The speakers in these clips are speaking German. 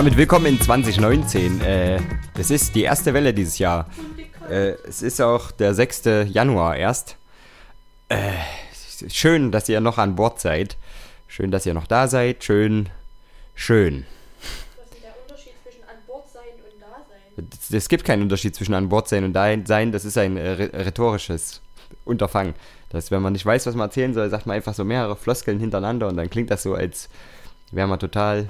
damit willkommen in 2019. Äh, das ist die erste Welle dieses Jahr. Äh, es ist auch der 6. Januar erst. Äh, schön, dass ihr noch an Bord seid. Schön, dass ihr noch da seid. Schön, schön. Was ist der Unterschied zwischen an Bord sein und da sein? Es, gibt keinen Unterschied zwischen an Bord sein und da sein. Das ist ein äh, rhe- rhetorisches Unterfangen. Dass, wenn man nicht weiß, was man erzählen soll, sagt man einfach so mehrere Floskeln hintereinander und dann klingt das so, als wäre man total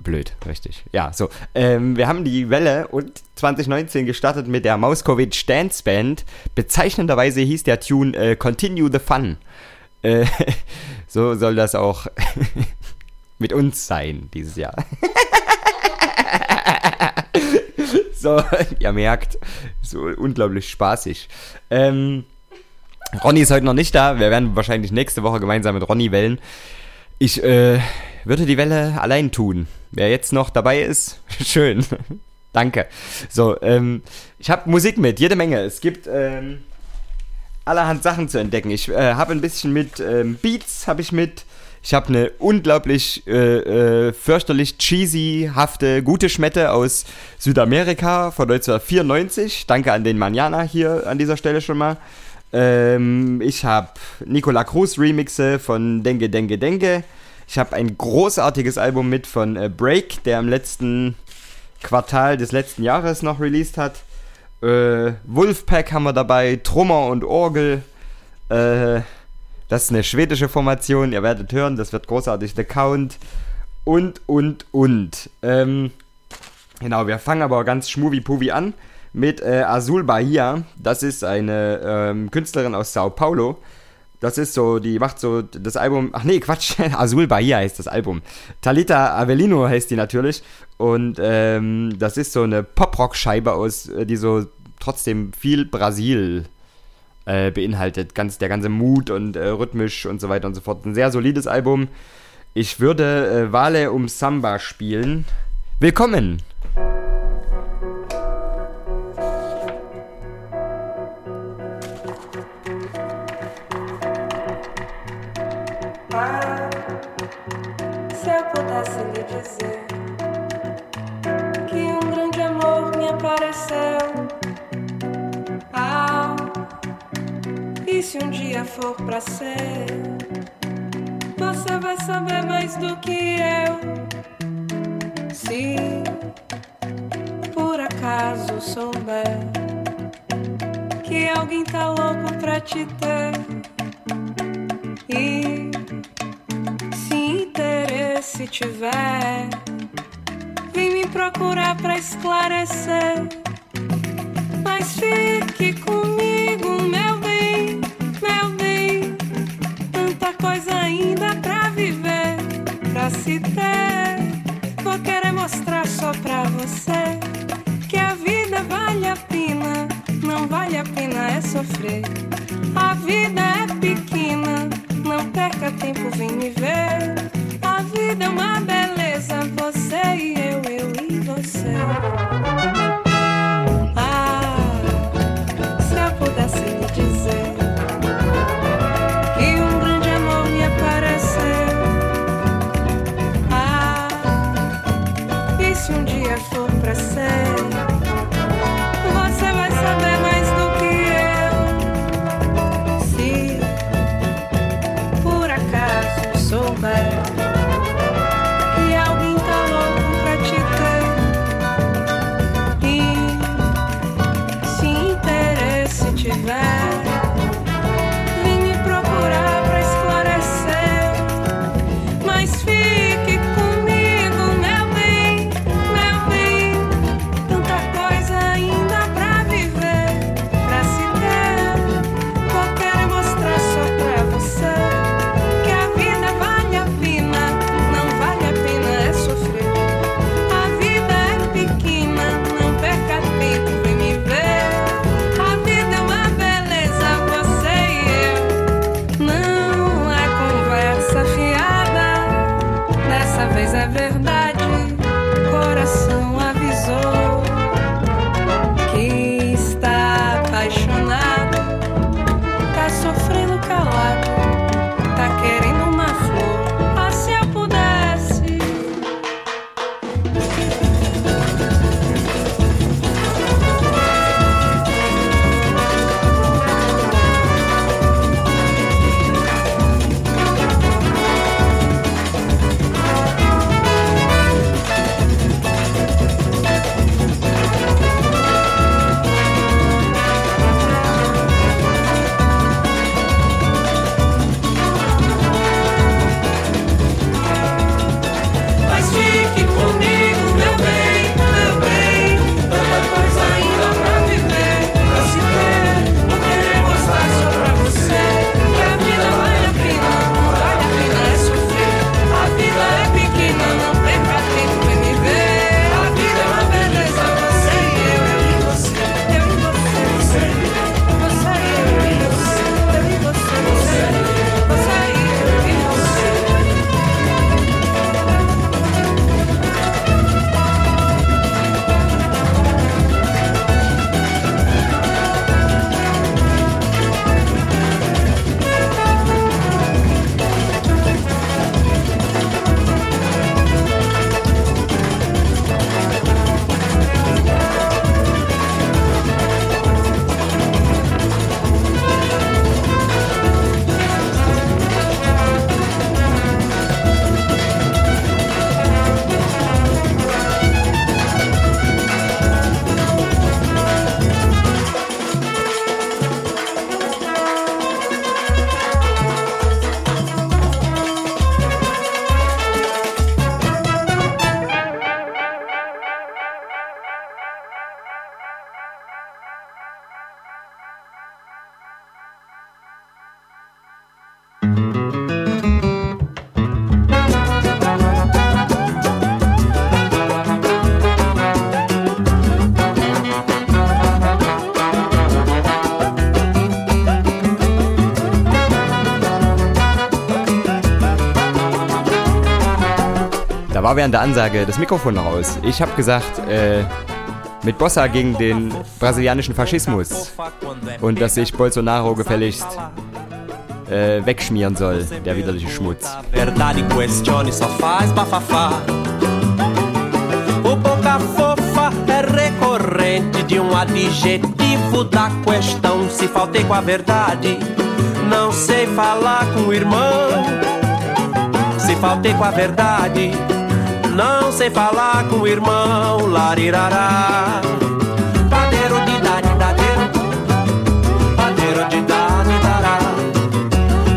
Blöd, richtig. Ja, so. Ähm, wir haben die Welle und 2019 gestartet mit der Mauskowitsch Dance Band. Bezeichnenderweise hieß der Tune äh, Continue the Fun. Äh, so soll das auch mit uns sein dieses Jahr. so, ihr merkt, so unglaublich spaßig. Ähm, Ronny ist heute noch nicht da. Wir werden wahrscheinlich nächste Woche gemeinsam mit Ronny wellen. Ich äh, würde die Welle allein tun. Wer jetzt noch dabei ist, schön. Danke. So, ähm, ich habe Musik mit, jede Menge. Es gibt ähm, allerhand Sachen zu entdecken. Ich äh, habe ein bisschen mit ähm, Beats, habe ich mit. Ich habe eine unglaublich äh, äh, fürchterlich cheesy-hafte gute Schmette aus Südamerika von 1994. Danke an den Manjana hier an dieser Stelle schon mal. Ähm, ich habe Nicola Cruz Remixe von Dengue Dengue Dengue. Ich habe ein großartiges Album mit von äh, Break, der im letzten Quartal des letzten Jahres noch released hat. Äh, Wolfpack haben wir dabei, Trummer und Orgel. Äh, das ist eine schwedische Formation, ihr werdet hören, das wird großartig, The Count. Und, und, und. Ähm, genau, wir fangen aber ganz schmuvi-puvi an mit äh, Azul Bahia. Das ist eine ähm, Künstlerin aus Sao Paulo. Das ist so, die macht so das Album. Ach nee, Quatsch. Azul Bahia heißt das Album. Talita Avelino heißt die natürlich. Und ähm, das ist so eine Pop-Rock-Scheibe aus, äh, die so trotzdem viel Brasil äh, beinhaltet. Ganz, der ganze Mut und äh, rhythmisch und so weiter und so fort. Ein sehr solides Album. Ich würde äh, Vale um Samba spielen. Willkommen! Pudesse lhe dizer que um grande amor me apareceu. Ah, e se um dia for pra ser, você vai saber mais do que eu. Se por acaso souber que alguém tá louco pra te ter. E interesse tiver, vem me procurar pra esclarecer. Mas fique comigo, meu bem, meu bem. Tanta coisa ainda pra viver, pra se ter. Vou querer mostrar só pra você que a vida vale a pena, não vale a pena é sofrer. A vida é pequena, não perca tempo, vem me ver. Vida é uma beleza, você e eu, eu e você. Ah, se eu pudesse lhe dizer que um grande amor me apareceu. Ah, e se um dia for pra ser, war während der Ansage das Mikrofon noch aus. Ich habe gesagt, äh, mit Bossa gegen den brasilianischen Faschismus und dass sich Bolsonaro gefälligst äh, wegschmieren soll, der widerliche Schmutz. De um adjetivo da questão. Se faltei com a verdade, não sei falar com o irmão. Se faltei com a verdade, não sei falar com o irmão. Larirará. Padeiro de dade, dadeiro. Padeiro de dade, dará.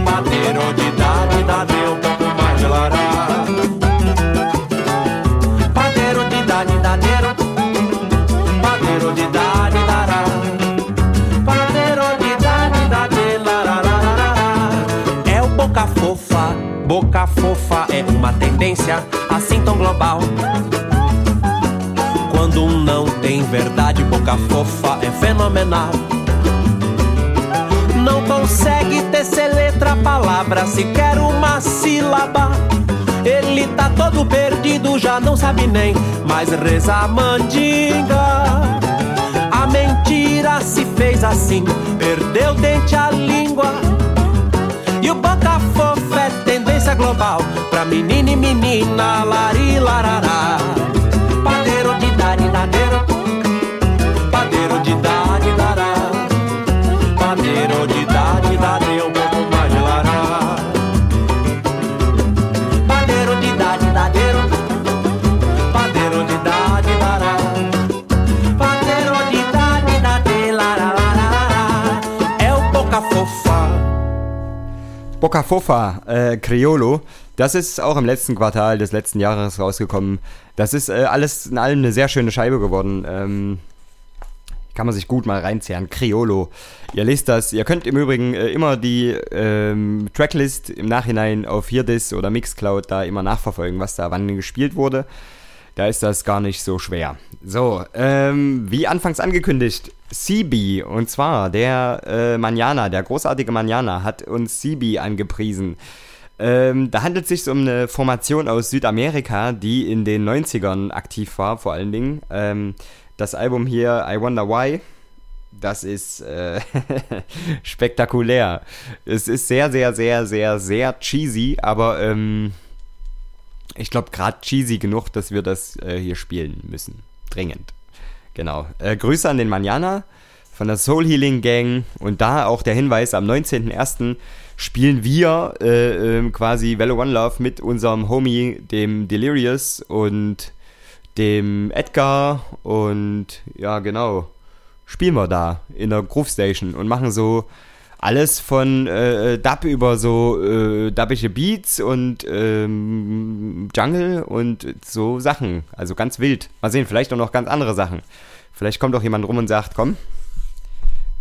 Padeiro de dade, dadê, um pouco mais de lará. Padeiro de dade, dadeiro. Padeiro de dade, dará. Padeiro de dade, dadê, larararará. É o boca fofa, boca fofa é uma tendência tão global. Quando não tem verdade, boca fofa é fenomenal. Não consegue tecer letra, palavra, sequer uma sílaba. Ele tá todo perdido, já não sabe nem mais rezar mandinga. A mentira se fez assim, perdeu dente a língua. E o boca global pra menina e menina, lari larará. Boca Fofa, äh, Criollo, das ist auch im letzten Quartal des letzten Jahres rausgekommen. Das ist äh, alles in allem eine sehr schöne Scheibe geworden. Ähm, kann man sich gut mal reinzehren. Criollo. Ihr lest das. Ihr könnt im Übrigen äh, immer die ähm, Tracklist im Nachhinein auf Hierdis oder Mixcloud da immer nachverfolgen, was da wann gespielt wurde. Da ist das gar nicht so schwer. So, ähm, wie anfangs angekündigt, CB, und zwar der äh, Manjana, der großartige Manjana, hat uns CB angepriesen. Ähm, da handelt es sich um eine Formation aus Südamerika, die in den 90ern aktiv war, vor allen Dingen. Ähm, das Album hier, I Wonder Why, das ist äh, spektakulär. Es ist sehr, sehr, sehr, sehr, sehr cheesy, aber ähm, ich glaube gerade cheesy genug, dass wir das äh, hier spielen müssen. Dringend. Genau. Äh, Grüße an den Manjana von der Soul Healing Gang und da auch der Hinweis, am 19.01. spielen wir äh, ähm, quasi Velo One Love mit unserem Homie, dem Delirious und dem Edgar und ja genau, spielen wir da in der Groove Station und machen so alles von äh, Dub über so äh, dubbische Beats und ähm, Jungle und so Sachen. Also ganz wild. Mal sehen, vielleicht auch noch ganz andere Sachen. Vielleicht kommt auch jemand rum und sagt, komm,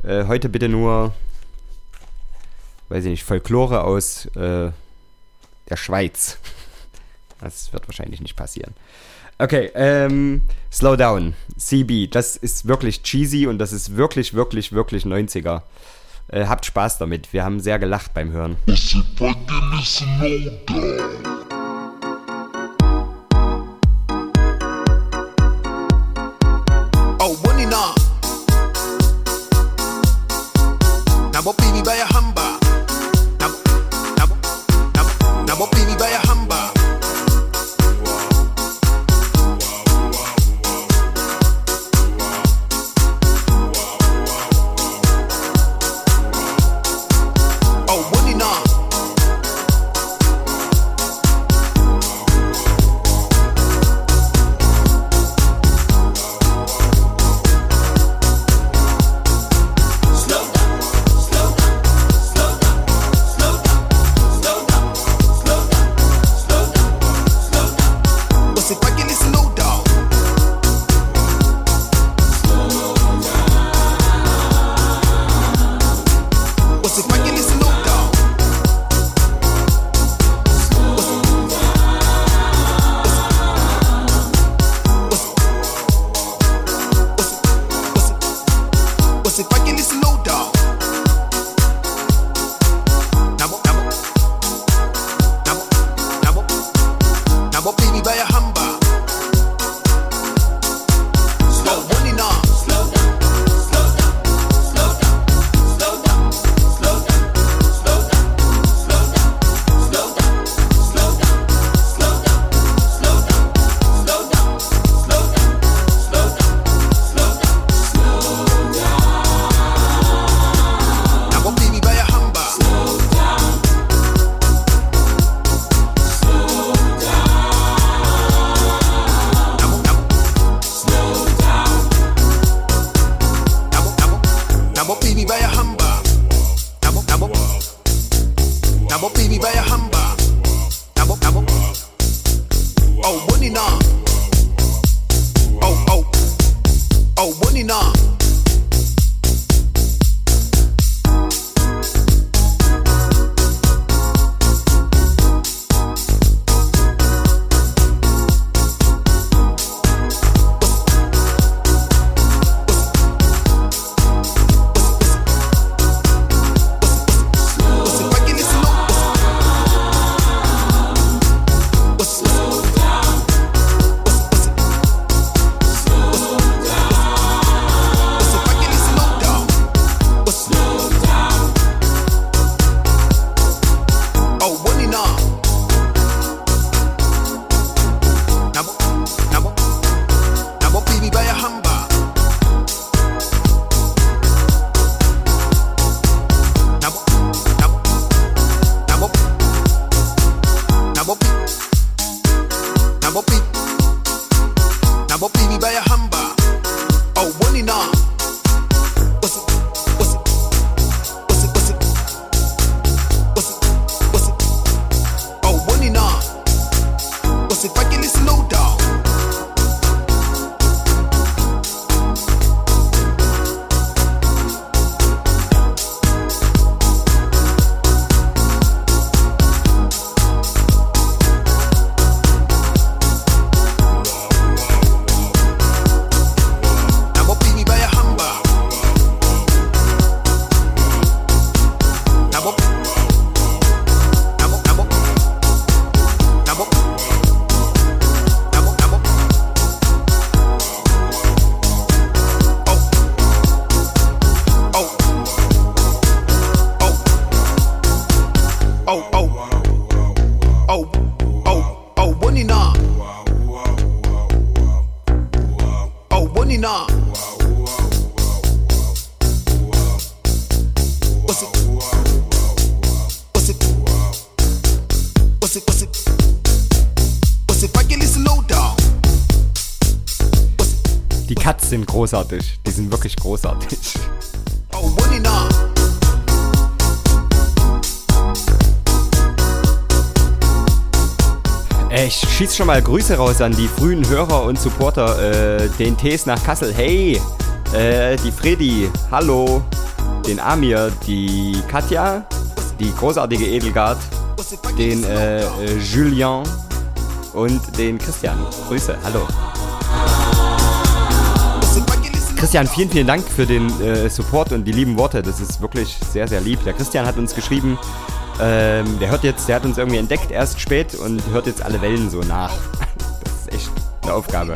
äh, heute bitte nur, weiß ich nicht, Folklore aus äh, der Schweiz. Das wird wahrscheinlich nicht passieren. Okay, ähm, Slow Down, CB, das ist wirklich cheesy und das ist wirklich, wirklich, wirklich 90er. Äh, habt Spaß damit, wir haben sehr gelacht beim Hören. Down. Großartig. Die sind wirklich großartig. Oh. Äh, Ich schieß schon mal Grüße raus an die frühen Hörer und Supporter, äh, den Tees nach Kassel. Hey, äh, die Fredi, hallo, den Amir, die Katja, die großartige Edelgard, den äh, äh, Julien und den Christian. Grüße, hallo. Christian, vielen, vielen Dank für den äh, Support und die lieben Worte. Das ist wirklich sehr, sehr lieb. Der Christian hat uns geschrieben, ähm, der hört jetzt, der hat uns irgendwie entdeckt erst spät und hört jetzt alle Wellen so nach. Das ist echt eine Aufgabe.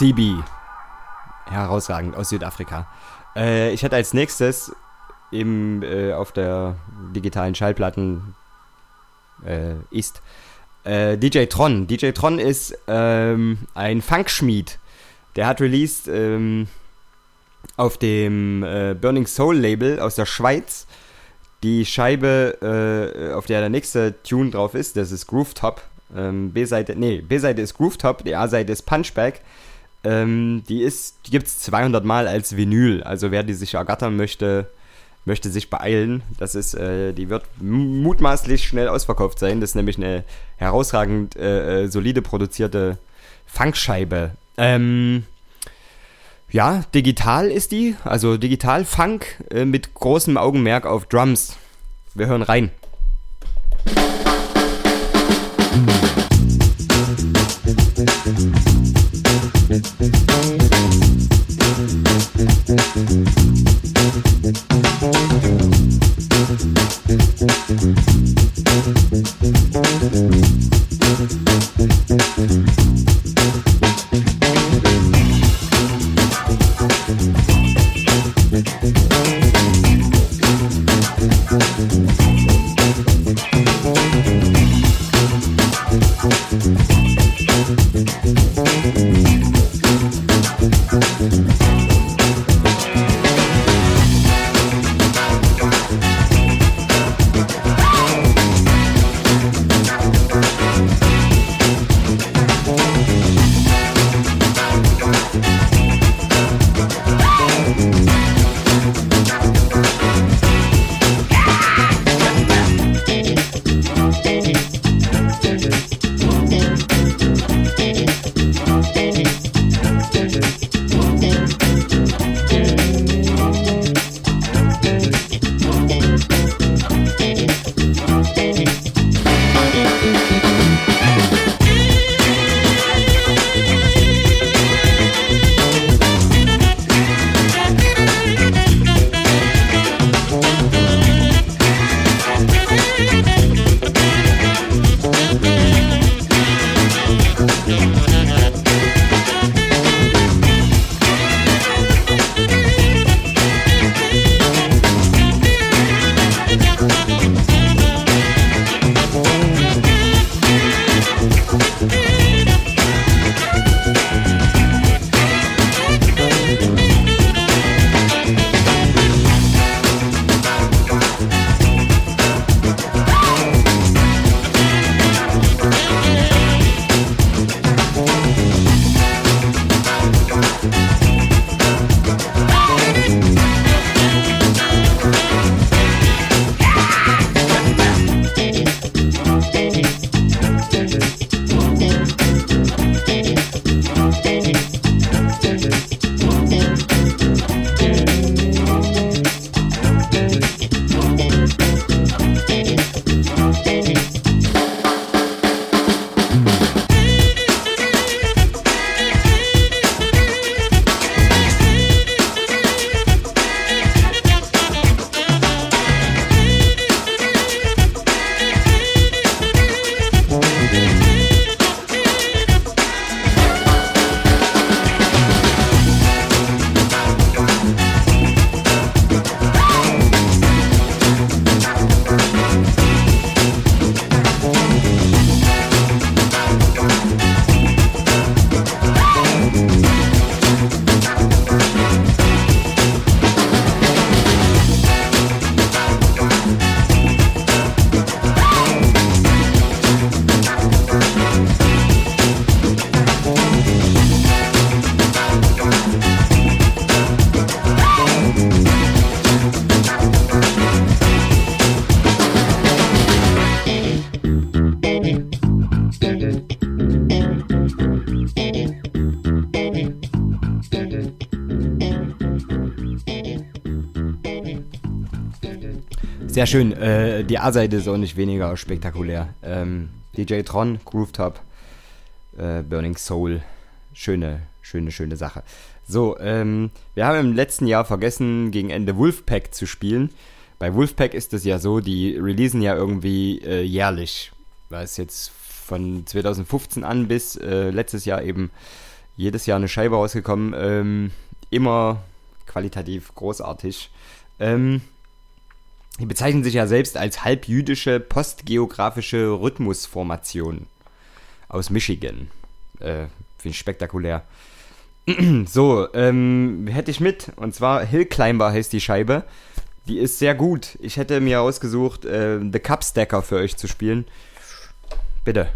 CB. Herausragend aus Südafrika. Äh, ich hätte als nächstes im, äh, auf der digitalen Schallplatten äh, ist äh, DJ Tron. DJ Tron ist ähm, ein Funkschmied. Der hat released ähm, auf dem äh, Burning Soul Label aus der Schweiz die Scheibe, äh, auf der der nächste Tune drauf ist. Das ist Groove Top. Ähm, B-Seite, nee, B-Seite ist Groove Top, die A-Seite ist Punchback. Ähm, die die gibt's 200 Mal als Vinyl. Also wer die sich ergattern möchte, möchte sich beeilen. Das ist, äh, die wird mutmaßlich schnell ausverkauft sein. Das ist nämlich eine herausragend äh, äh, solide produzierte Funkscheibe. Ähm, ja, digital ist die, also digital Funk äh, mit großem Augenmerk auf Drums. Wir hören rein. Thank Sehr schön. Äh, die A-Seite ist auch nicht weniger spektakulär. Ähm, DJ Tron, Groove Top, äh, Burning Soul. Schöne, schöne, schöne Sache. So, ähm, wir haben im letzten Jahr vergessen, gegen Ende Wolfpack zu spielen. Bei Wolfpack ist es ja so, die releasen ja irgendwie äh, jährlich. Weil es jetzt von 2015 an bis äh, letztes Jahr eben jedes Jahr eine Scheibe rausgekommen. Ähm, immer qualitativ großartig. Ähm, die bezeichnen sich ja selbst als halbjüdische postgeografische Rhythmusformation aus Michigan. Äh, Finde ich spektakulär. so, ähm, hätte ich mit. Und zwar Hill Climber heißt die Scheibe. Die ist sehr gut. Ich hätte mir ausgesucht, äh, The Cup Stacker für euch zu spielen. Bitte.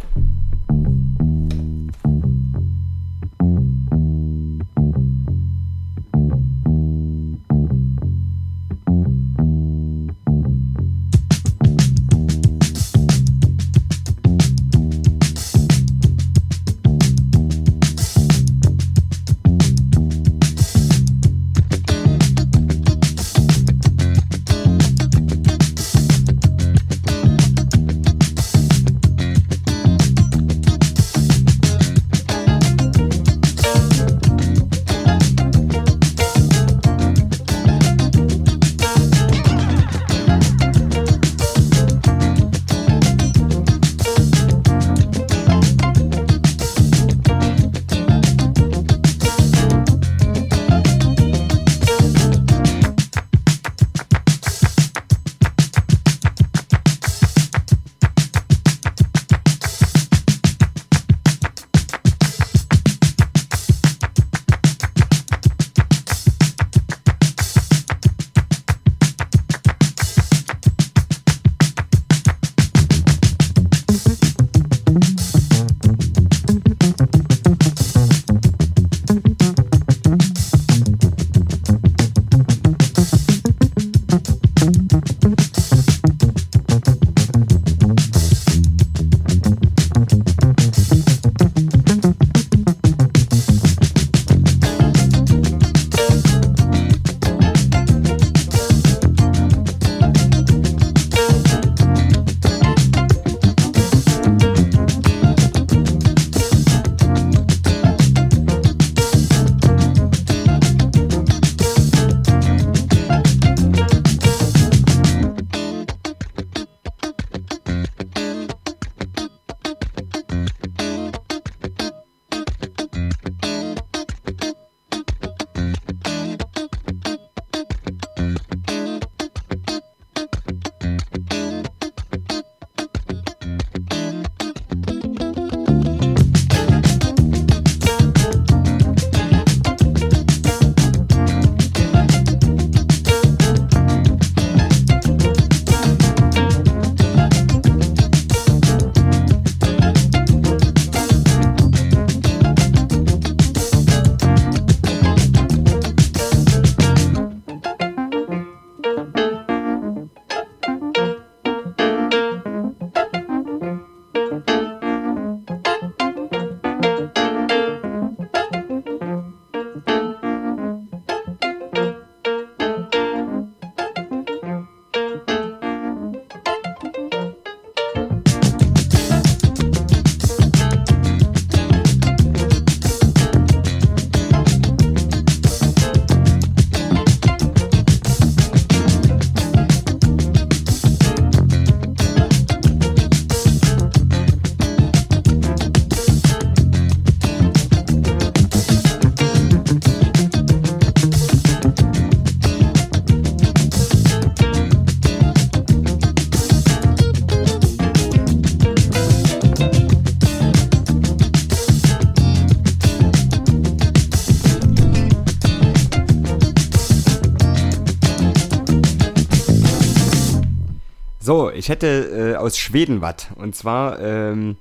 Ich hätte äh, aus Schweden was. Und zwar ähm,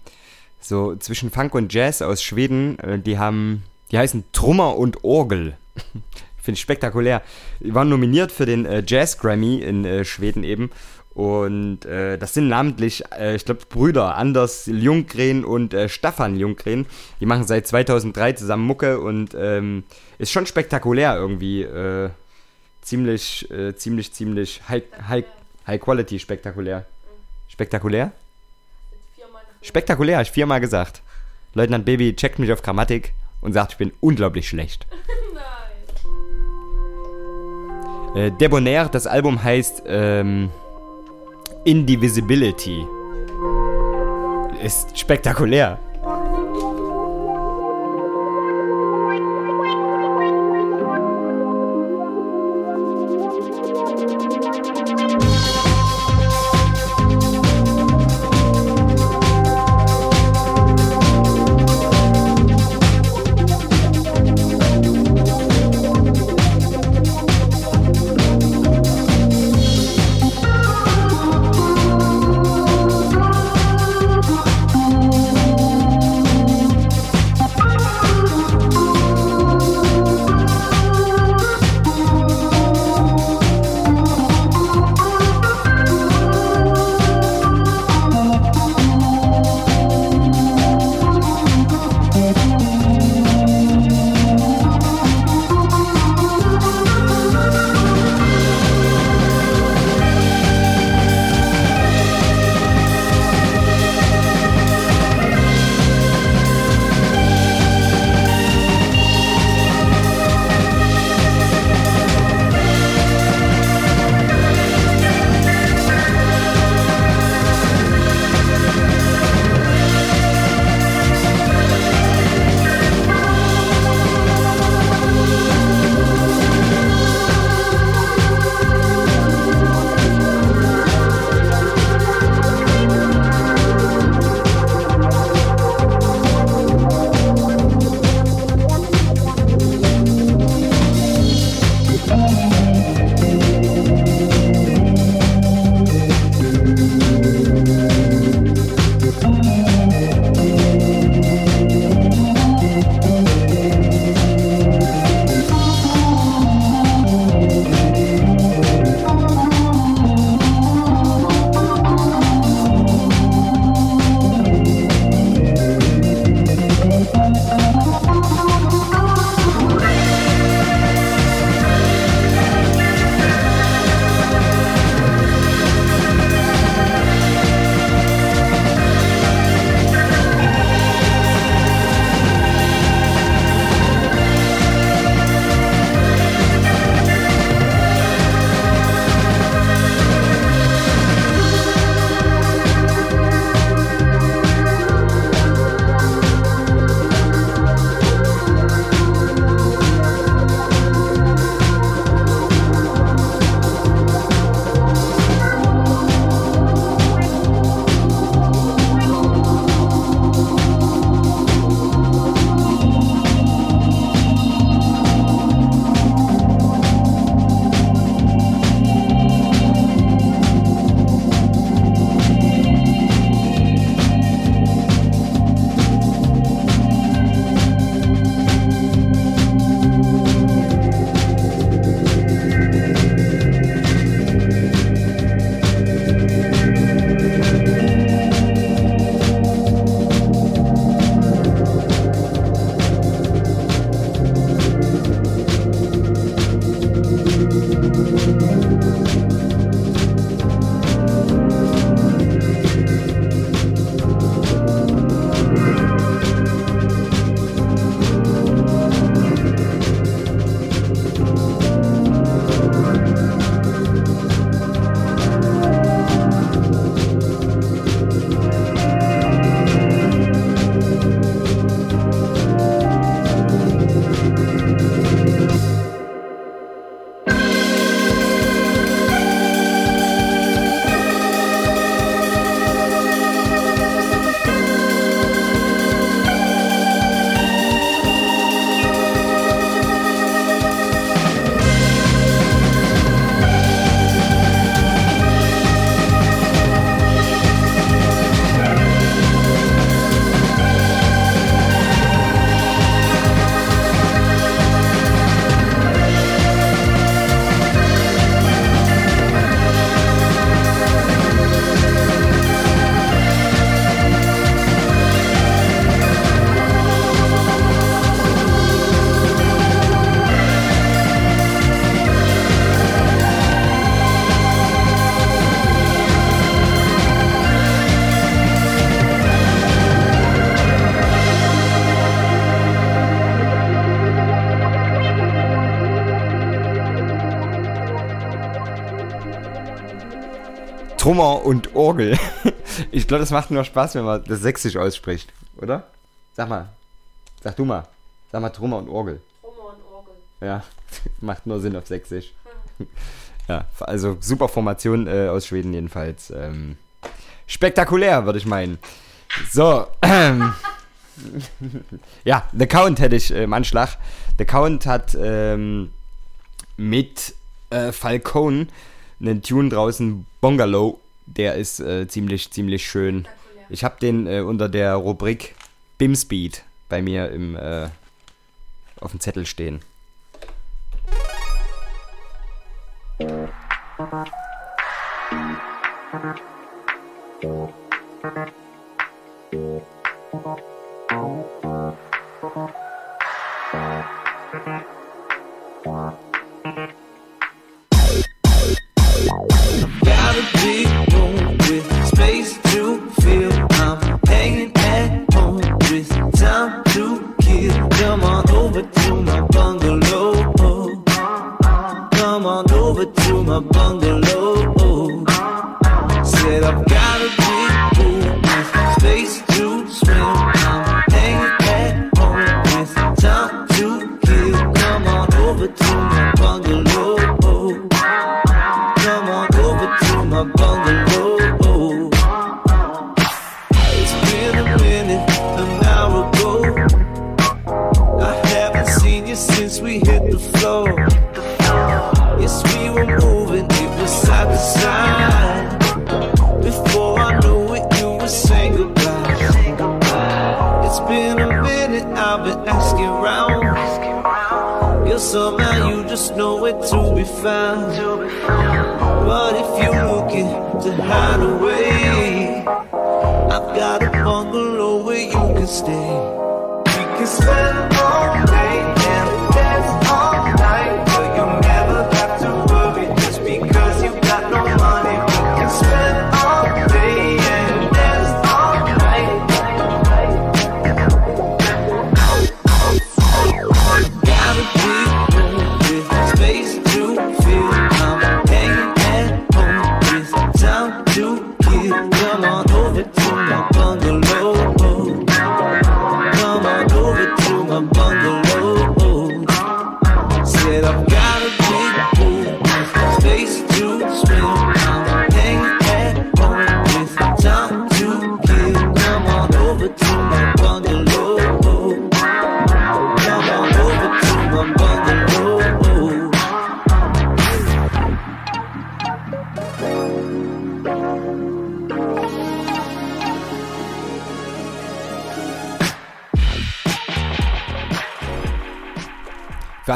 so zwischen Funk und Jazz aus Schweden. Äh, die haben, die heißen Trummer und Orgel. Finde ich spektakulär. Die waren nominiert für den äh, Jazz Grammy in äh, Schweden eben. Und äh, das sind namentlich, äh, ich glaube, Brüder Anders Ljunggren und Staffan Ljunggren. Die machen seit 2003 zusammen Mucke und ähm, ist schon spektakulär irgendwie. Ziemlich, ziemlich, ziemlich high, high, high quality spektakulär. Spektakulär? Spektakulär, hab ich viermal gesagt. Leutnant Baby checkt mich auf Grammatik und sagt, ich bin unglaublich schlecht. Nein. Äh, Debonair, das Album heißt ähm, Indivisibility. Ist spektakulär. Trummer und Orgel. Ich glaube, das macht nur Spaß, wenn man das sächsisch ausspricht, oder? Sag mal. Sag du mal. Sag mal Trummer und Orgel. Trommer und Orgel. Ja, macht nur Sinn auf sächsisch. Ja, also super Formation äh, aus Schweden jedenfalls. Ähm, spektakulär, würde ich meinen. So, ähm, ja, The Count hätte ich äh, im Anschlag. The Count hat ähm, mit äh, Falcone einen Tune draußen, Bungalow. Der ist äh, ziemlich, ziemlich schön. Ich habe den äh, unter der Rubrik Bimspeed bei mir im, äh, auf dem Zettel stehen. Got Come on over to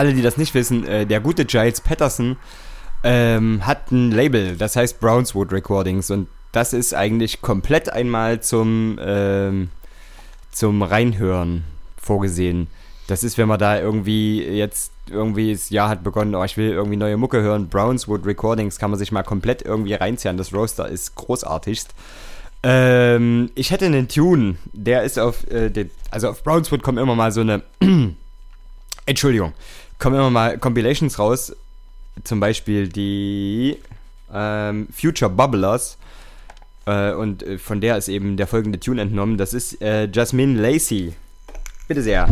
alle, die das nicht wissen, äh, der gute Giles Patterson ähm, hat ein Label, das heißt Brownswood Recordings und das ist eigentlich komplett einmal zum, ähm, zum Reinhören vorgesehen. Das ist, wenn man da irgendwie jetzt irgendwie das Jahr hat begonnen, oh, ich will irgendwie neue Mucke hören, Brownswood Recordings kann man sich mal komplett irgendwie reinziehen. Das Roaster ist großartigst. Ähm, ich hätte einen Tune, der ist auf, äh, den, also auf Brownswood kommen immer mal so eine Entschuldigung, kommen immer mal Compilations raus, zum Beispiel die ähm, Future Bubblers. Äh, und äh, von der ist eben der folgende Tune entnommen. Das ist äh, Jasmine Lacey. Bitte sehr.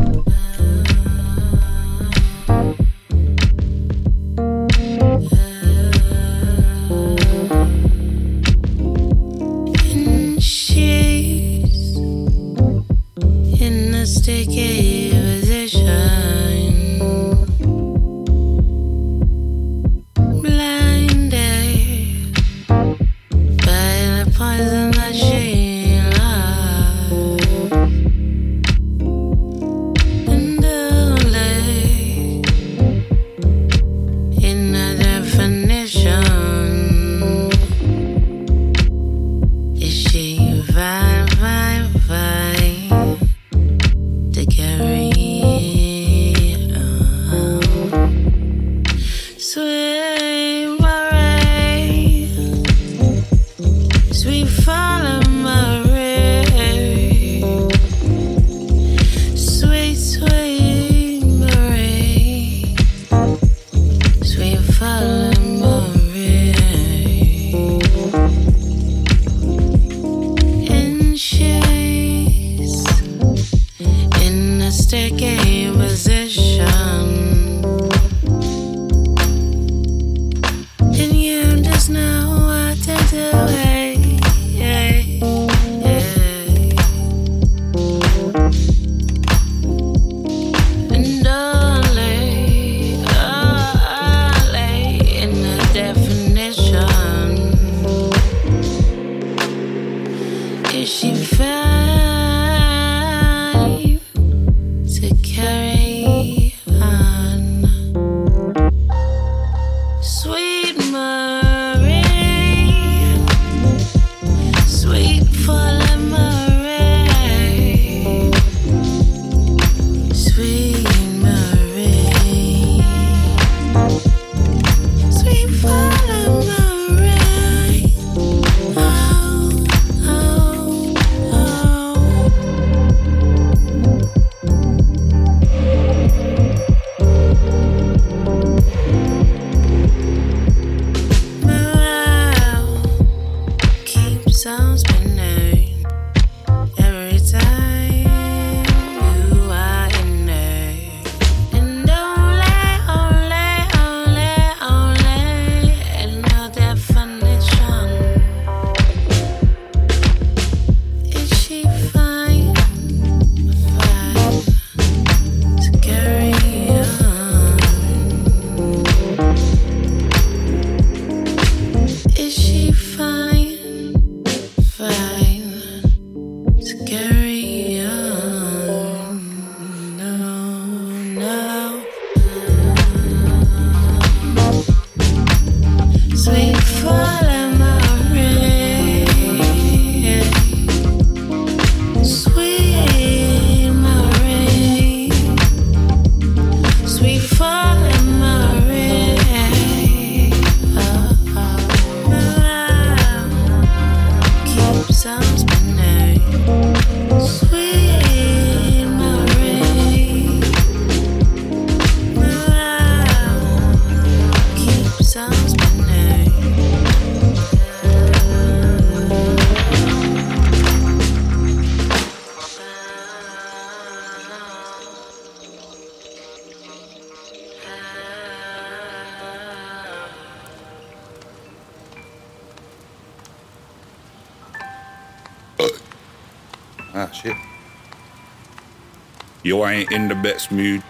Yo, I ain't in the best mood.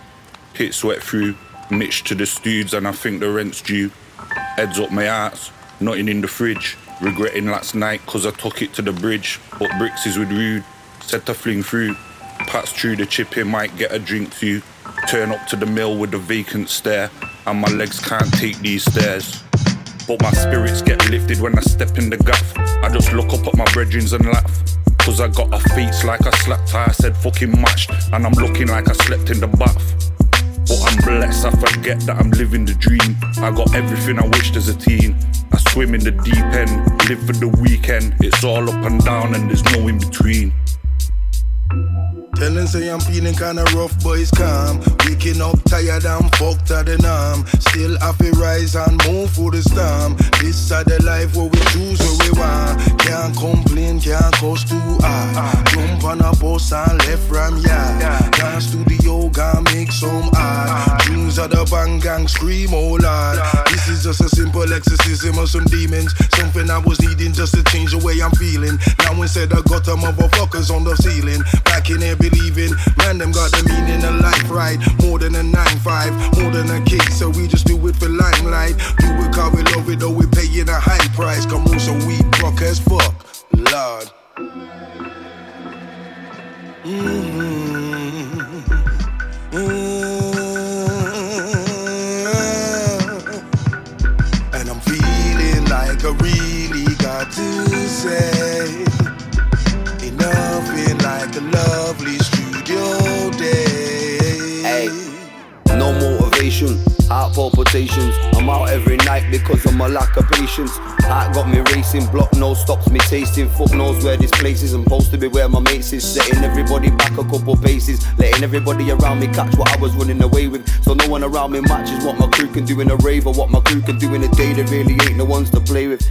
Hit sweat through, mixed to the studs, and I think the rent's due. Heads up my ass, nothing in the fridge. Regretting last night, cause I took it to the bridge. But bricks is with rude, said to fling through. Pass through the chip in, might get a drink too. Turn up to the mill with a vacant stare, and my legs can't take these stairs. But my spirits get lifted when I step in the gaff. I just look up at my brethrens and laugh. Cause I got a face like I her, I said fucking matched. And I'm looking like I slept in the bath. But I'm blessed, I forget that I'm living the dream. I got everything I wished as a teen. I swim in the deep end, live for the weekend. It's all up and down and there's no in between. Tellin' say I'm feeling kinda rough, but it's calm. Waking up tired and fucked at the arm. Still have to rise and move for the storm. This is the life where we choose where we want. Can't complain, can't cost too high. Jump on a bus and left from yeah. Gone studio, gone make some art. Dreams of the bang gang scream, oh lord. This is just a simple exorcism of some demons. Something I was needing just to change the way I'm feeling. Now instead I got the motherfuckers on the ceiling. Back in here believing, man, them got the meaning of life right. More than a 9-5, more than a kick. So we just do it for limelight. Do it cause we love it, though we paying a high price. Come on, so we broke as fuck. Lord. Mm-hmm. And I'm feeling like I really got to say lovely studio day. Hey, no motivation, heart palpitations. I'm out every night because of my lack of patience. Heart got me racing, block no stops me tasting. Fuck knows where this place is. I'm supposed to be where my mates is. Setting everybody back a couple paces, letting everybody around me catch what I was running away with. So no one around me matches what my crew can do in a rave or what my crew can do in a day. There really ain't no ones to play with.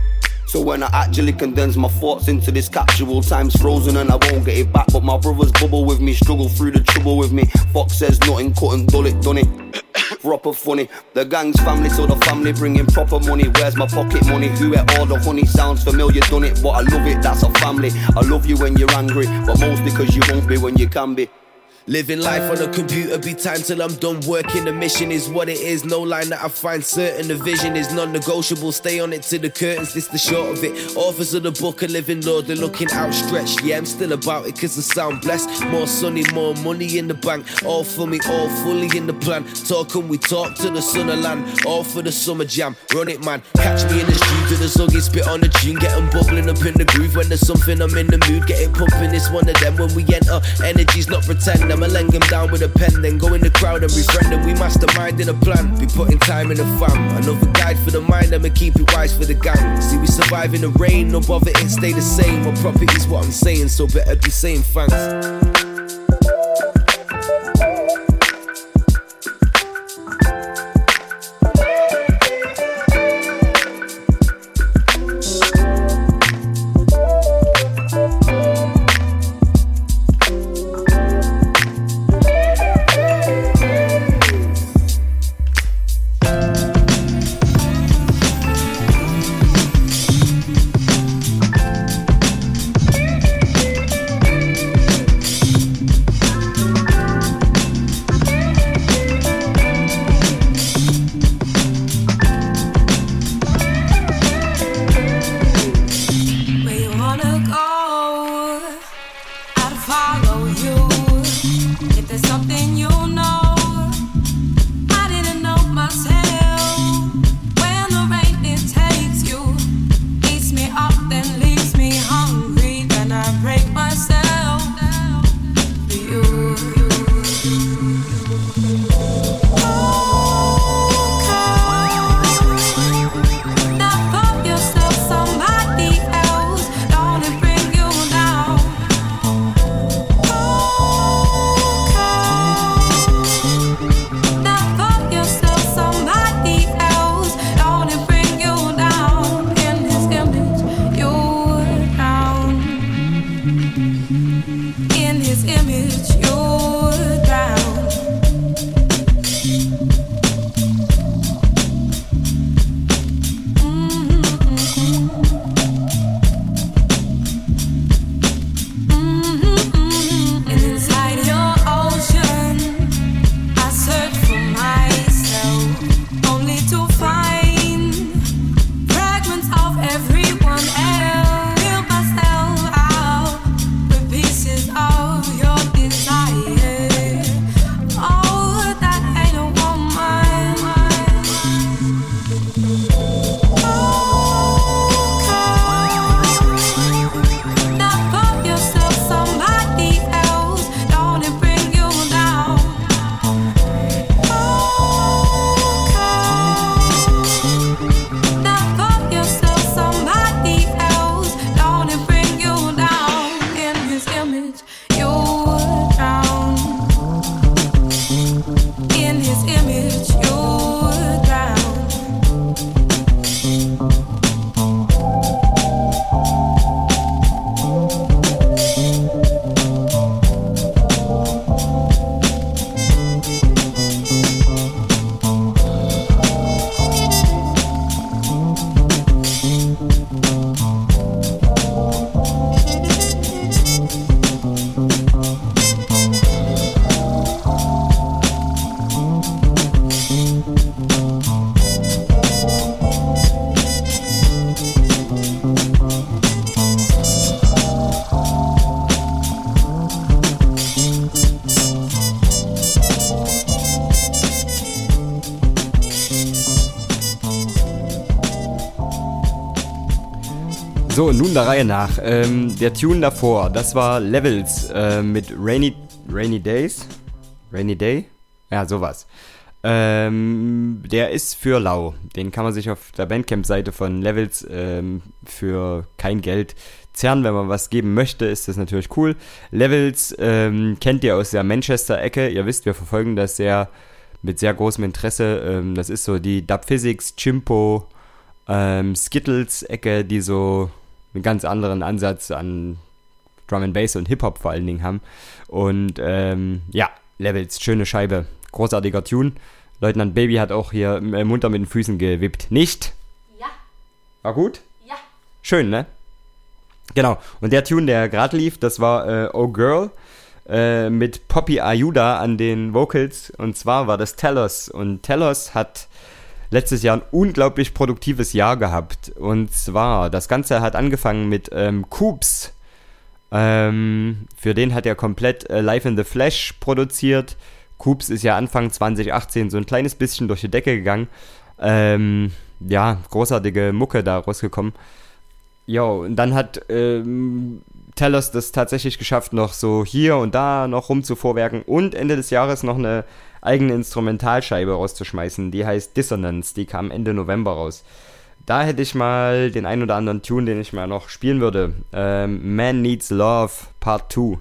So when I actually condense my thoughts into this capsule, time's frozen and I won't get it back. But my brothers bubble with me, struggle through the trouble with me. Fox says nothing, couldn't dull it, done it. Proper funny. The gang's family, so the family bringing proper money. Where's my pocket money? Who ate all the honey? Sounds familiar, done it, but I love it. That's a family. I love you when you're angry, but mostly because you won't be when you can be. Living life on a computer, be time till I'm done working. The mission is what it is. No line that I find certain. The vision is non negotiable. Stay on it to the curtains. This the short of it. Authors of the book are living Lord. They're looking outstretched. Yeah, I'm still about it cause I sound blessed. More sunny, more money in the bank. All for me, all fully in the plan. Talking, we talk to the sun of land. All for the summer jam. Run it, man. Catch me in the street to the soggy spit on the tune. Get 'em bubbling up in the groove. When there's something, I'm in the mood. Get it pumping. It's one of them when we enter. Energy's not pretend. I'ma lay him down with a pen, then go in the crowd and befriend them. We mastermind in a plan, be putting time in the fam. Another guide for the mind, I'ma keep it wise for the gang. See, we survive in the rain, no bother, it stay the same. My property's what I'm saying, so better be saying thanks. Nun der Reihe nach. Ähm, der Tune davor, das war Levels äh, mit Rainy, Rainy Days. Rainy Day? Ja, sowas. Ähm, der ist für lau. Den kann man sich auf der Bandcamp-Seite von Levels ähm, für kein Geld zerren. Wenn man was geben möchte, ist das natürlich cool. Levels ähm, kennt ihr aus der Manchester-Ecke. Ihr wisst, wir verfolgen das sehr mit sehr großem Interesse. Ähm, das ist so die Dub Physics, Chimpo, ähm, Skittles-Ecke, die so einen ganz anderen Ansatz an Drum and Bass und Hip-Hop vor allen Dingen haben. Und ähm, ja, Levels, schöne Scheibe, großartiger Tune. Leutnant Baby hat auch hier äh, munter mit den Füßen gewippt. Nicht? Ja. War gut? Ja. Schön, ne? Genau. Und der Tune, der gerade lief, das war äh, Oh Girl äh, mit Poppy Ayuda an den Vocals. Und zwar war das Telos. Und Telos hat letztes Jahr ein unglaublich produktives Jahr gehabt. Und zwar, das Ganze hat angefangen mit ähm, Coops. Ähm, für den hat er komplett äh, Live in the Flash produziert. Coops ist ja Anfang 2018 so ein kleines bisschen durch die Decke gegangen. Ähm, ja, großartige Mucke da rausgekommen. Ja, und dann hat ähm, Telos das tatsächlich geschafft, noch so hier und da noch rumzuvorwerken und Ende des Jahres noch eine eigene Instrumentalscheibe rauszuschmeißen. Die heißt Dissonance, die kam Ende November raus. Da hätte ich mal den ein oder anderen Tune, den ich mal noch spielen würde. Ähm, Man Needs Love Part 2.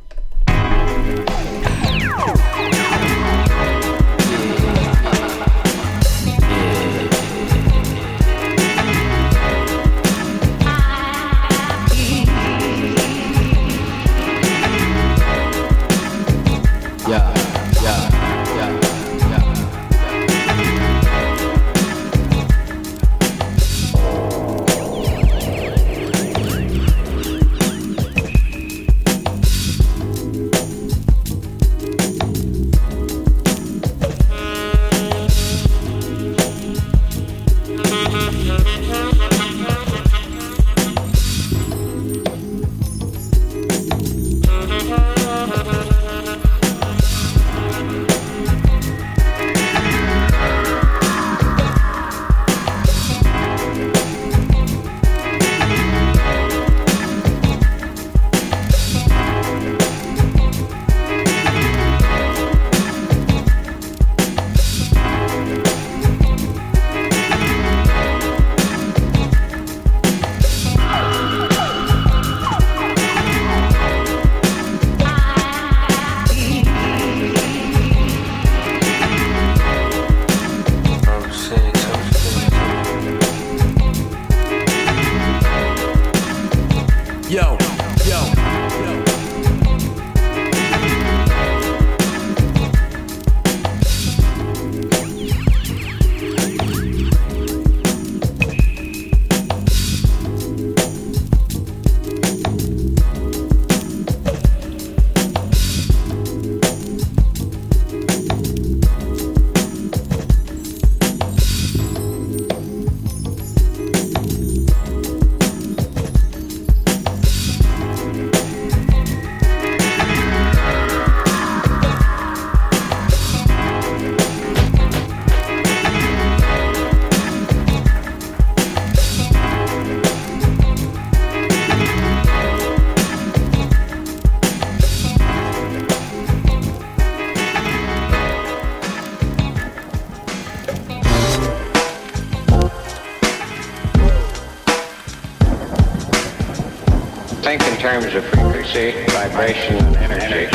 Vibration, and energy.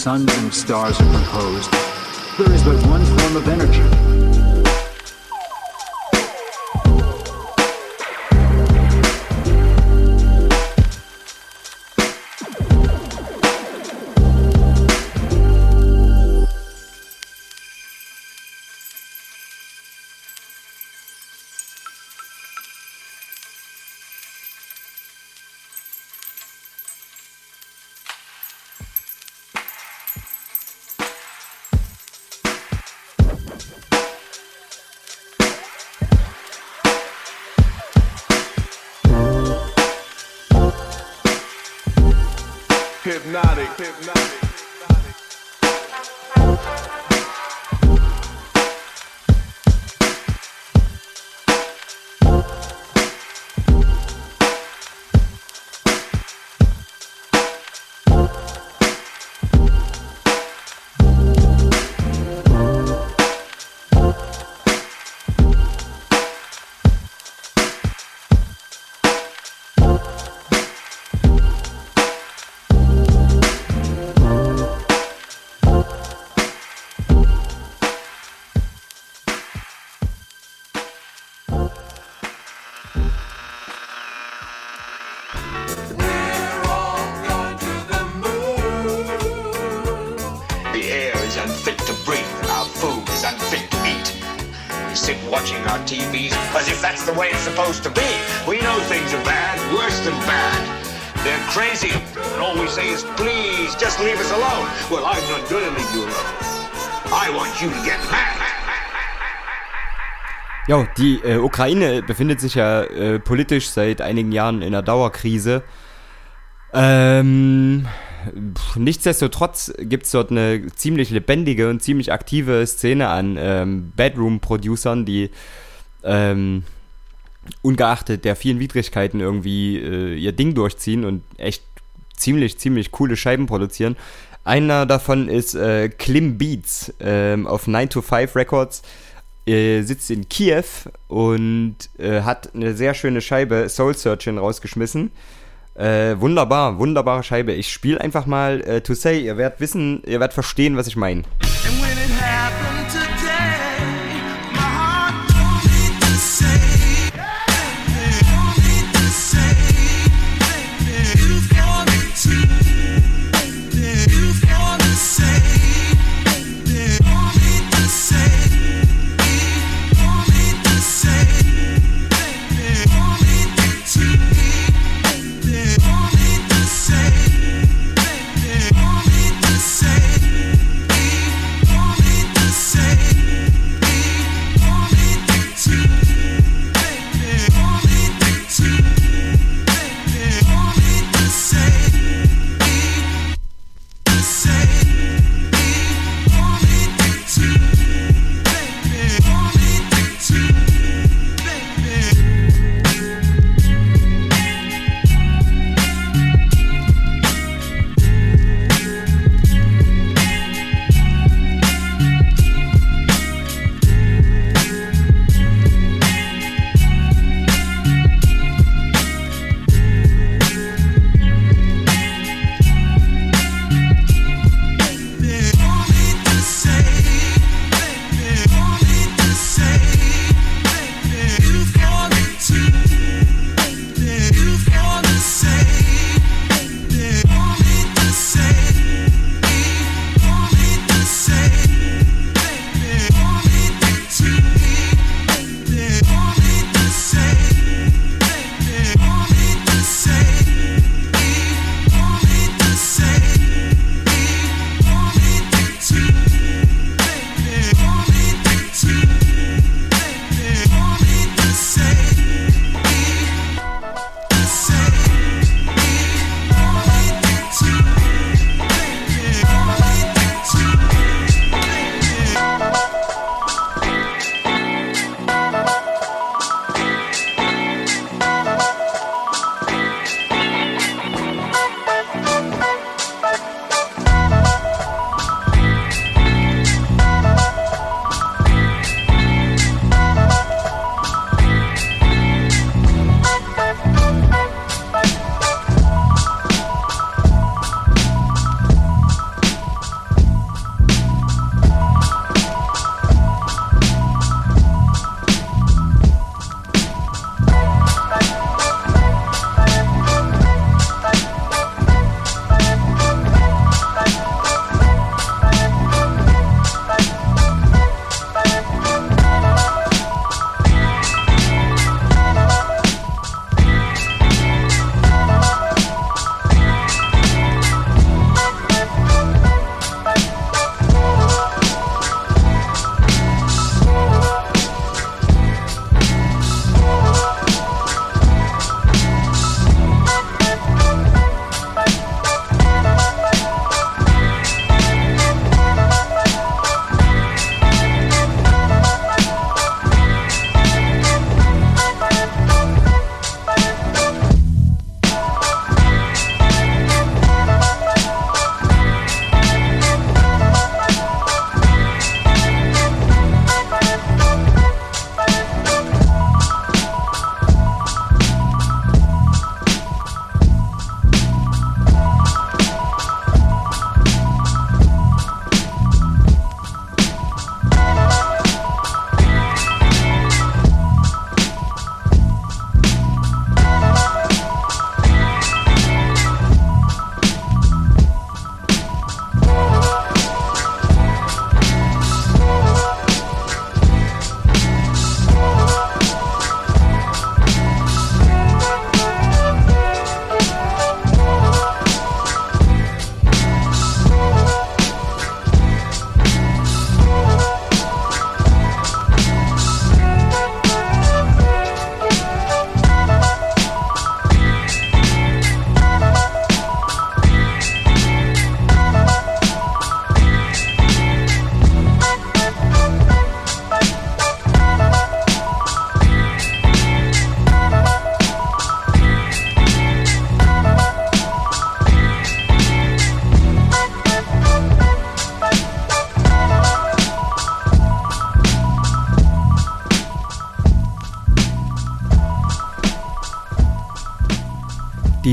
Suns, and stars are composed, there is but one form of energy. Hypnotic. Hypnotic. Ja, die äh, Ukraine befindet sich ja äh, politisch seit einigen Jahren in einer Dauerkrise. Ähm, nichtsdestotrotz gibt es dort eine ziemlich lebendige und ziemlich aktive Szene an ähm, Bedroom-Producern, die ähm, ungeachtet der vielen Widrigkeiten irgendwie äh, ihr Ding durchziehen und echt ziemlich, ziemlich coole Scheiben produzieren. Einer davon ist äh, Klim Beats ähm, auf 9 to 5 Records. Äh, sitzt in Kiew und äh, hat eine sehr schöne Scheibe Soul Searching rausgeschmissen. Äh, wunderbar, wunderbare Scheibe. Ich spiele einfach mal äh, To Say. Ihr werdet wissen, ihr werdet verstehen, was ich meine.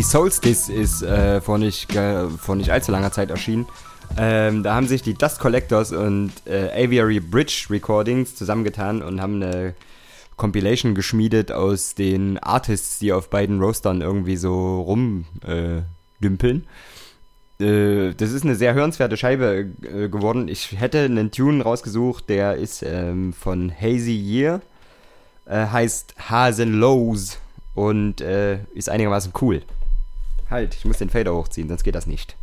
Solstice ist äh, vor, nicht, vor nicht allzu langer Zeit erschienen. Ähm, da haben sich die Dust Collectors und äh, Aviary Bridge Recordings zusammengetan und haben eine Compilation geschmiedet aus den Artists, die auf beiden Roastern irgendwie so rumdümpeln. Äh. Äh, das ist eine sehr hörenswerte Scheibe äh, geworden. Ich hätte einen Tune rausgesucht, der ist ähm, von Hazy Year, äh, heißt Hasen Lows und äh, ist einigermaßen cool. Halt, ich muss den Fader hochziehen, sonst geht das nicht.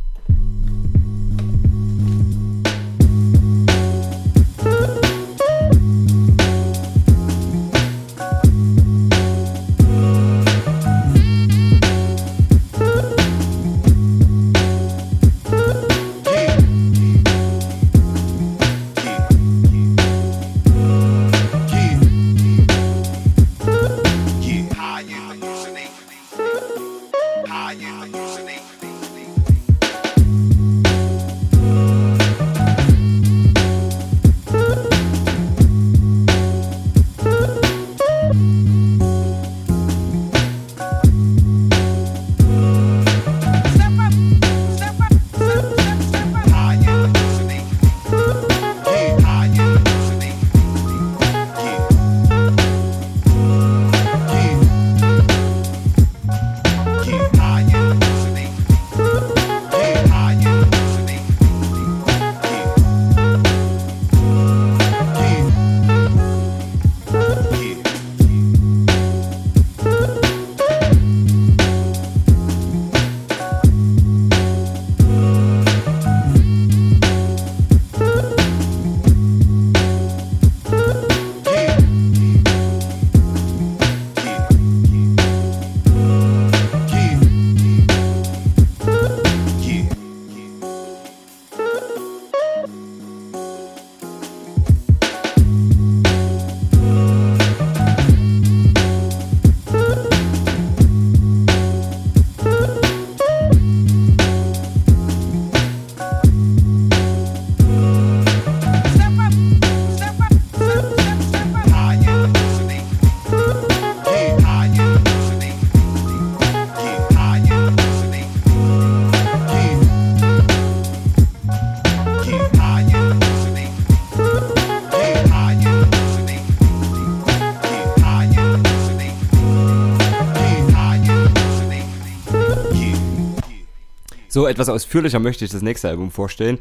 So etwas ausführlicher möchte ich das nächste Album vorstellen.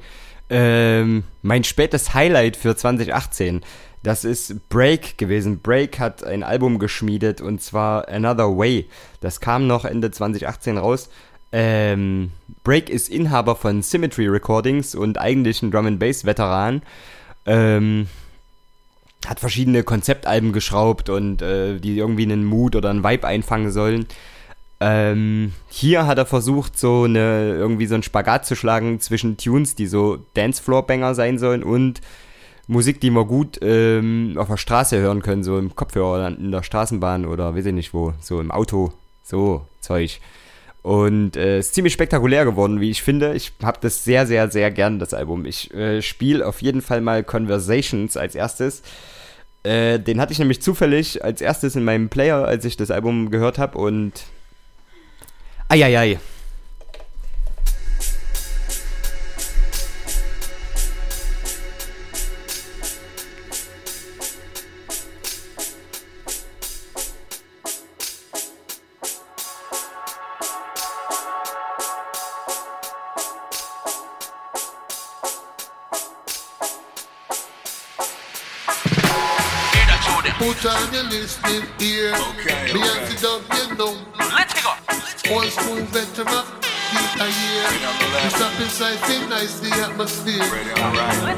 Ähm, mein spätes Highlight für 2018, das ist Break gewesen. Break hat ein Album geschmiedet und zwar Another Way. Das kam noch Ende 2018 raus. Ähm, Break ist Inhaber von Symmetry Recordings und eigentlich ein Drum and Bass Veteran. Ähm, hat verschiedene Konzeptalben geschraubt und äh, die irgendwie einen Mood oder einen Vibe einfangen sollen. Ähm, hier hat er versucht, so eine, irgendwie so einen Spagat zu schlagen zwischen Tunes, die so Dancefloor-Banger sein sollen und Musik, die wir gut ähm, auf der Straße hören können, so im Kopfhörer oder in der Straßenbahn oder weiß ich nicht wo, so im Auto, so Zeug. Und äh, ist ziemlich spektakulär geworden, wie ich finde. Ich habe das sehr, sehr, sehr gern, das Album. Ich äh, spiele auf jeden Fall mal Conversations als erstes. Äh, den hatte ich nämlich zufällig als erstes in meinem Player, als ich das Album gehört habe und Eieiei. Stop inside, nice, the atmosphere.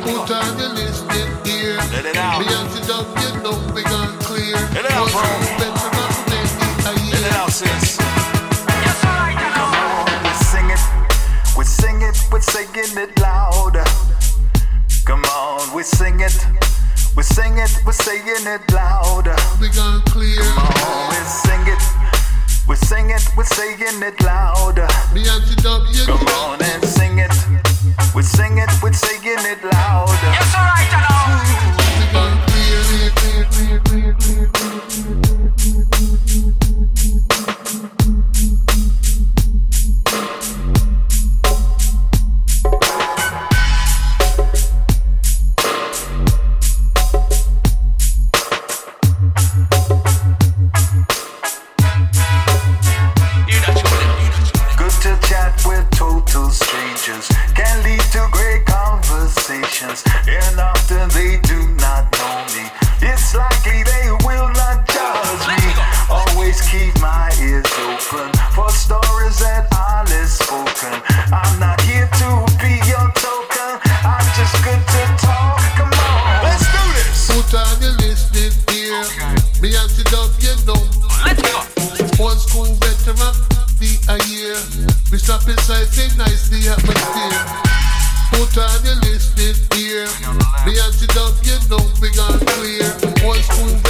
Put on your listening ear. Let it out. Beyonce dub, you know, we gone clear. Let it out, Old bro. school veteran, keep a year. Let it out, sis. Come on, we sing it. We sing it, we're singing it louder. Come on, we sing it. We sing it, we're saying it louder. We gone clear. Come on, we sing it. We're singing, we're saying it louder. Beyonce W. Come on and sing it. We're singing, we're saying it louder. Yes, all right, hello. actions, and often they do not know me. It's likely they will not judge me. Always keep my ears open for stories that are less spoken. I'm not here to be your token. I'm just good to talk. Come on, let's do this. Who time you listening, dear? Me and the dub, you know. Let's go. One school veteran, be a year. We stop inside, say nicely atmosphere time you listed here. The antidote you know we got clear. One school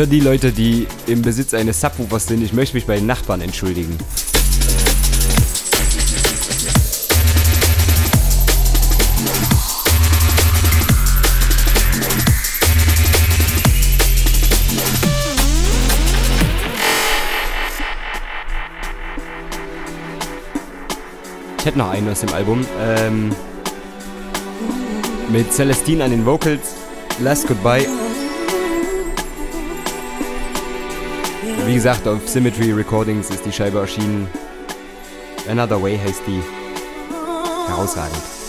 für die Leute, die im Besitz eines Subwoofers sind, ich möchte mich bei den Nachbarn entschuldigen. Ich hätte noch einen aus dem Album. Ähm, mit Celestine an den Vocals. Last Goodbye. Wie gesagt, auf Symmetry Recordings ist die Scheibe erschienen. Another Way heißt die. Herausragend.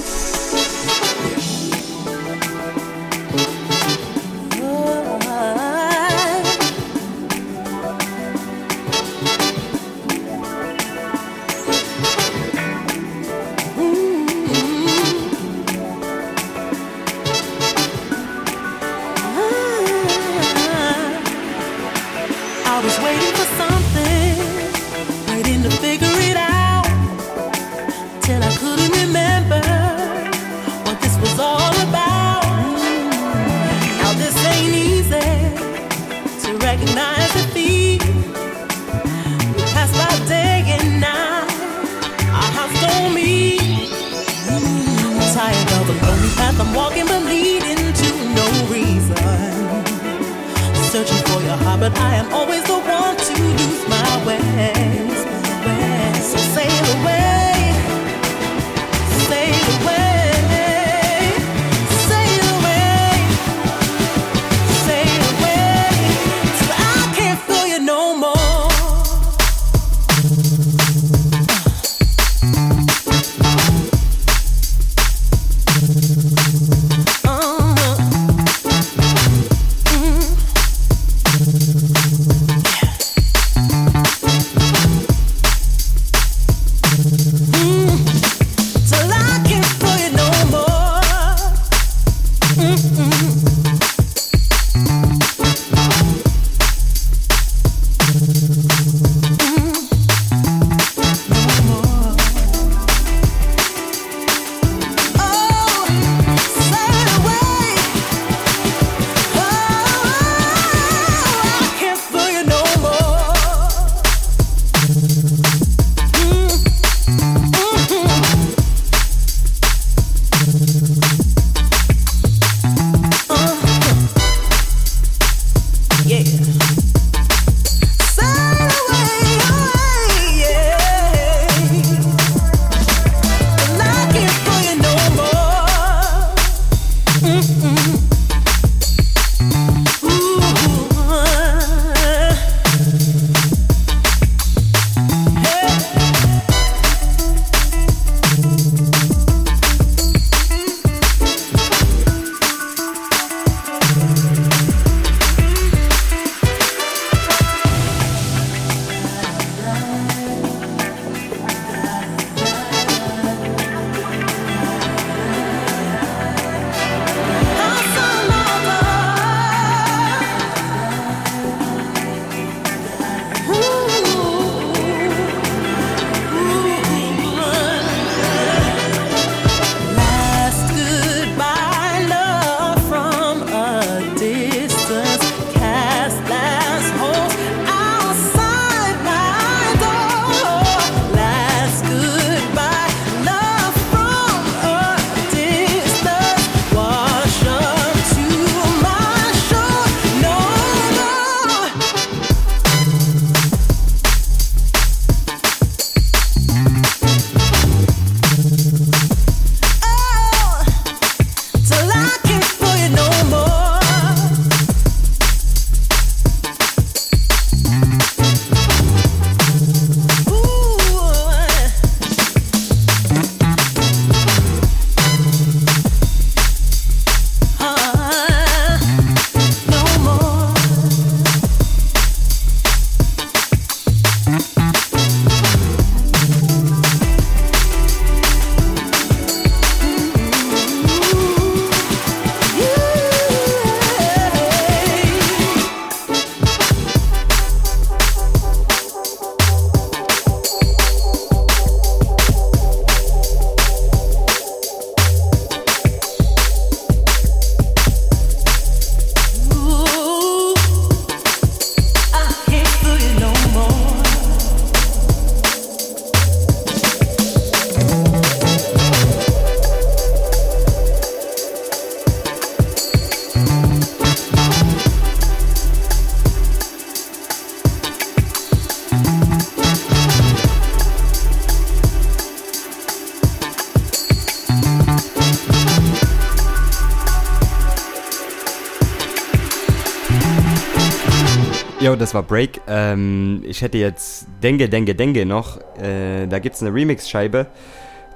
Das war Break. Ähm, ich hätte jetzt Dengue, Dengue, Dengue noch. Äh, da gibt es eine Remix-Scheibe.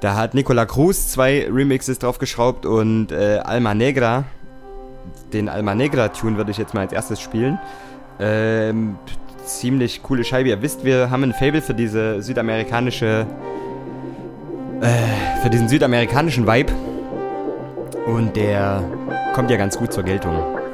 Da hat Nicola Cruz zwei Remixes draufgeschraubt und äh, Alma Negra. Den Alma Negra-Tune würde ich jetzt mal als erstes spielen. Ähm, ziemlich coole Scheibe. Ihr wisst, wir haben ein Fable für diese südamerikanische. Äh, für diesen südamerikanischen Vibe. Und der kommt ja ganz gut zur Geltung.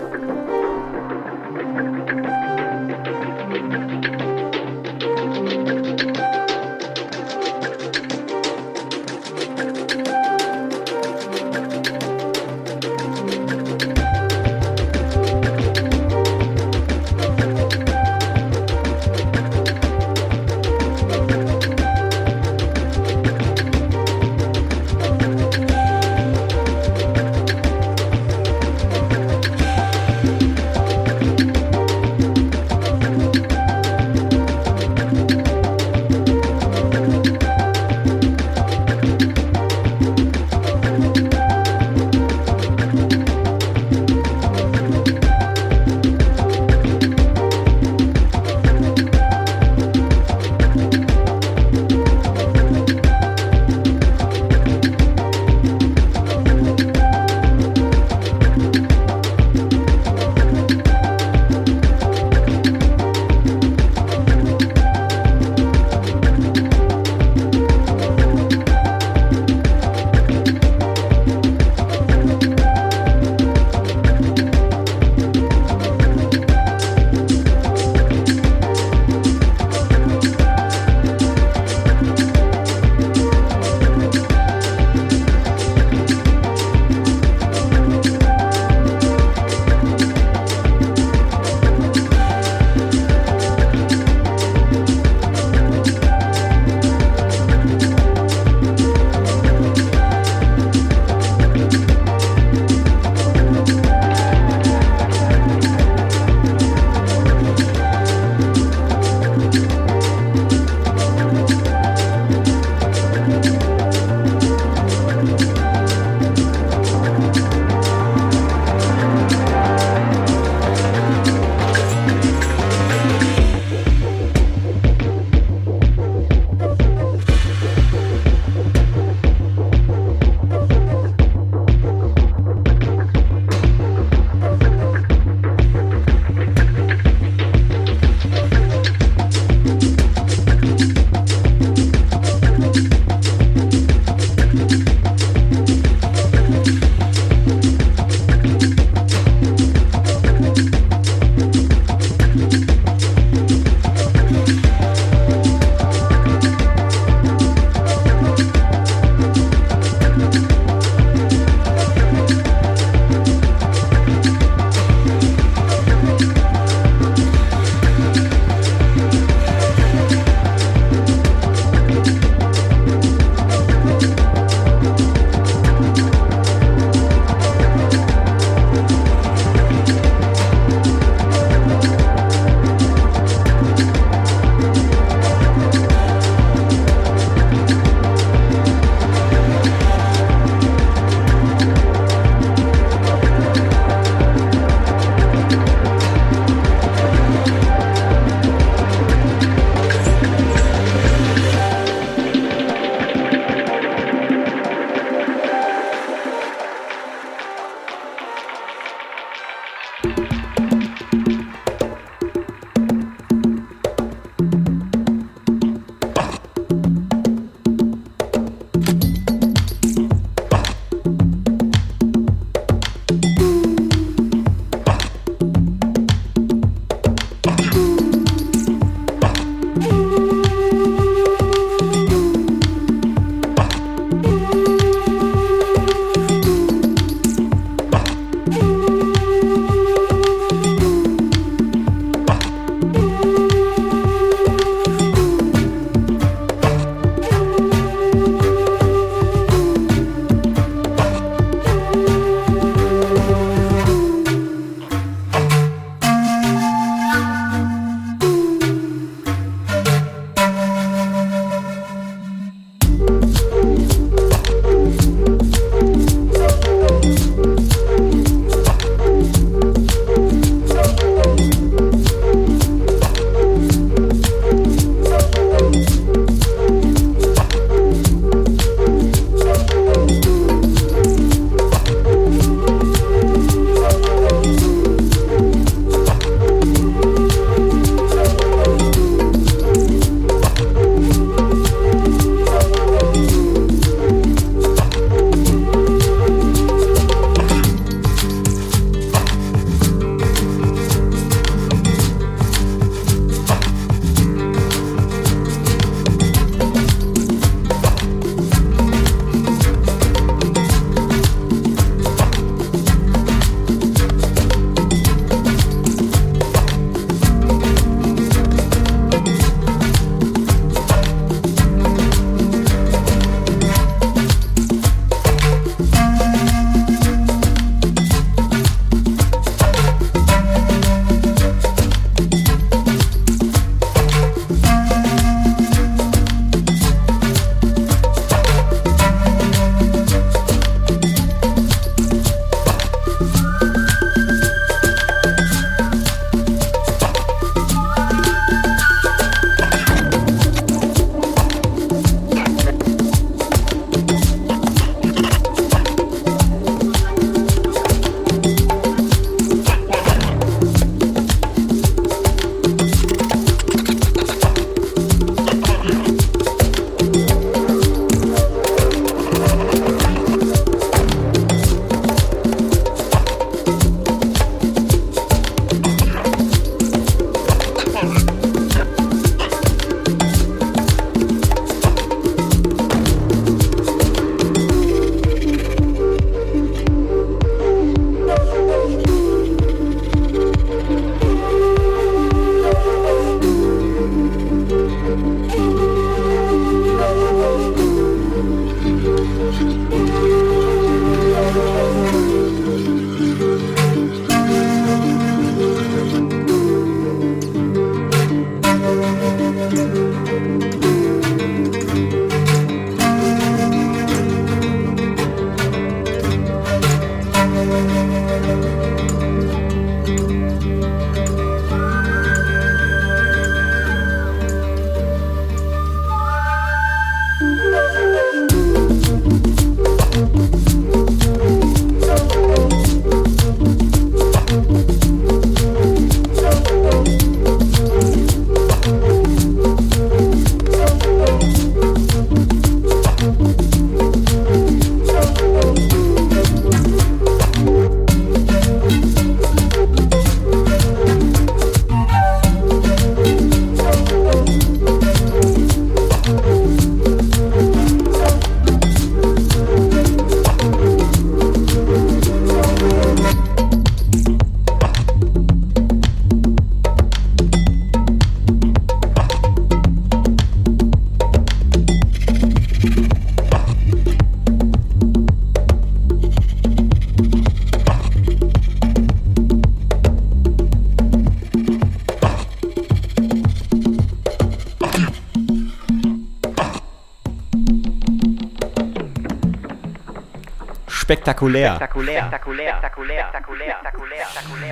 Spektakulär. Spektakulär. Spektakulär. Spektakulär.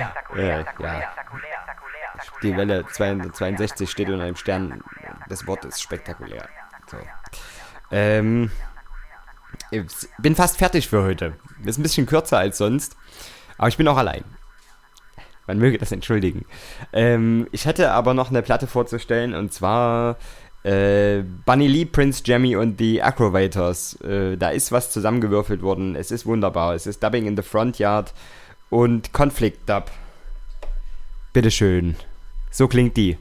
Spektakulär. Die Welle 262 steht unter einem Stern. Das Wort ist spektakulär. So. Ähm, ich bin fast fertig für heute. Ist ein bisschen kürzer als sonst. Aber ich bin auch allein. Man möge das entschuldigen. Ähm, ich hätte aber noch eine Platte vorzustellen und zwar äh, Bunny Lee, Prince Jammy und die Acrobators. Äh, da ist was zusammengewürfelt worden. Es ist wunderbar. Es ist Dubbing in the Front Yard und Conflict Dub. Bitteschön. So klingt die.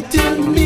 fighting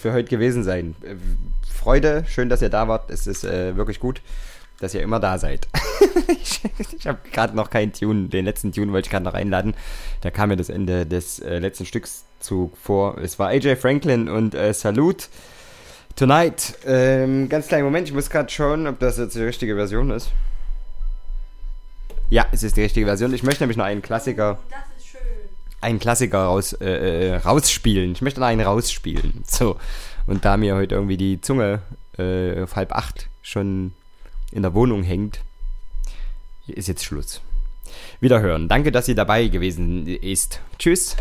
für heute gewesen sein. Äh, Freude, schön, dass ihr da wart. Es ist äh, wirklich gut, dass ihr immer da seid. ich ich habe gerade noch keinen Tune, den letzten Tune wollte ich gerade noch einladen. Da kam mir das Ende des äh, letzten Stücks zu vor. Es war AJ Franklin und äh, Salute Tonight. Ähm, ganz kleinen Moment, ich muss gerade schauen, ob das jetzt die richtige Version ist. Ja, es ist die richtige Version. Ich möchte nämlich noch einen Klassiker einen Klassiker raus, äh, äh, rausspielen. Ich möchte noch einen rausspielen. So. Und da mir heute irgendwie die Zunge äh, auf halb acht schon in der Wohnung hängt, ist jetzt Schluss. Wiederhören. Danke, dass ihr dabei gewesen ist. Tschüss.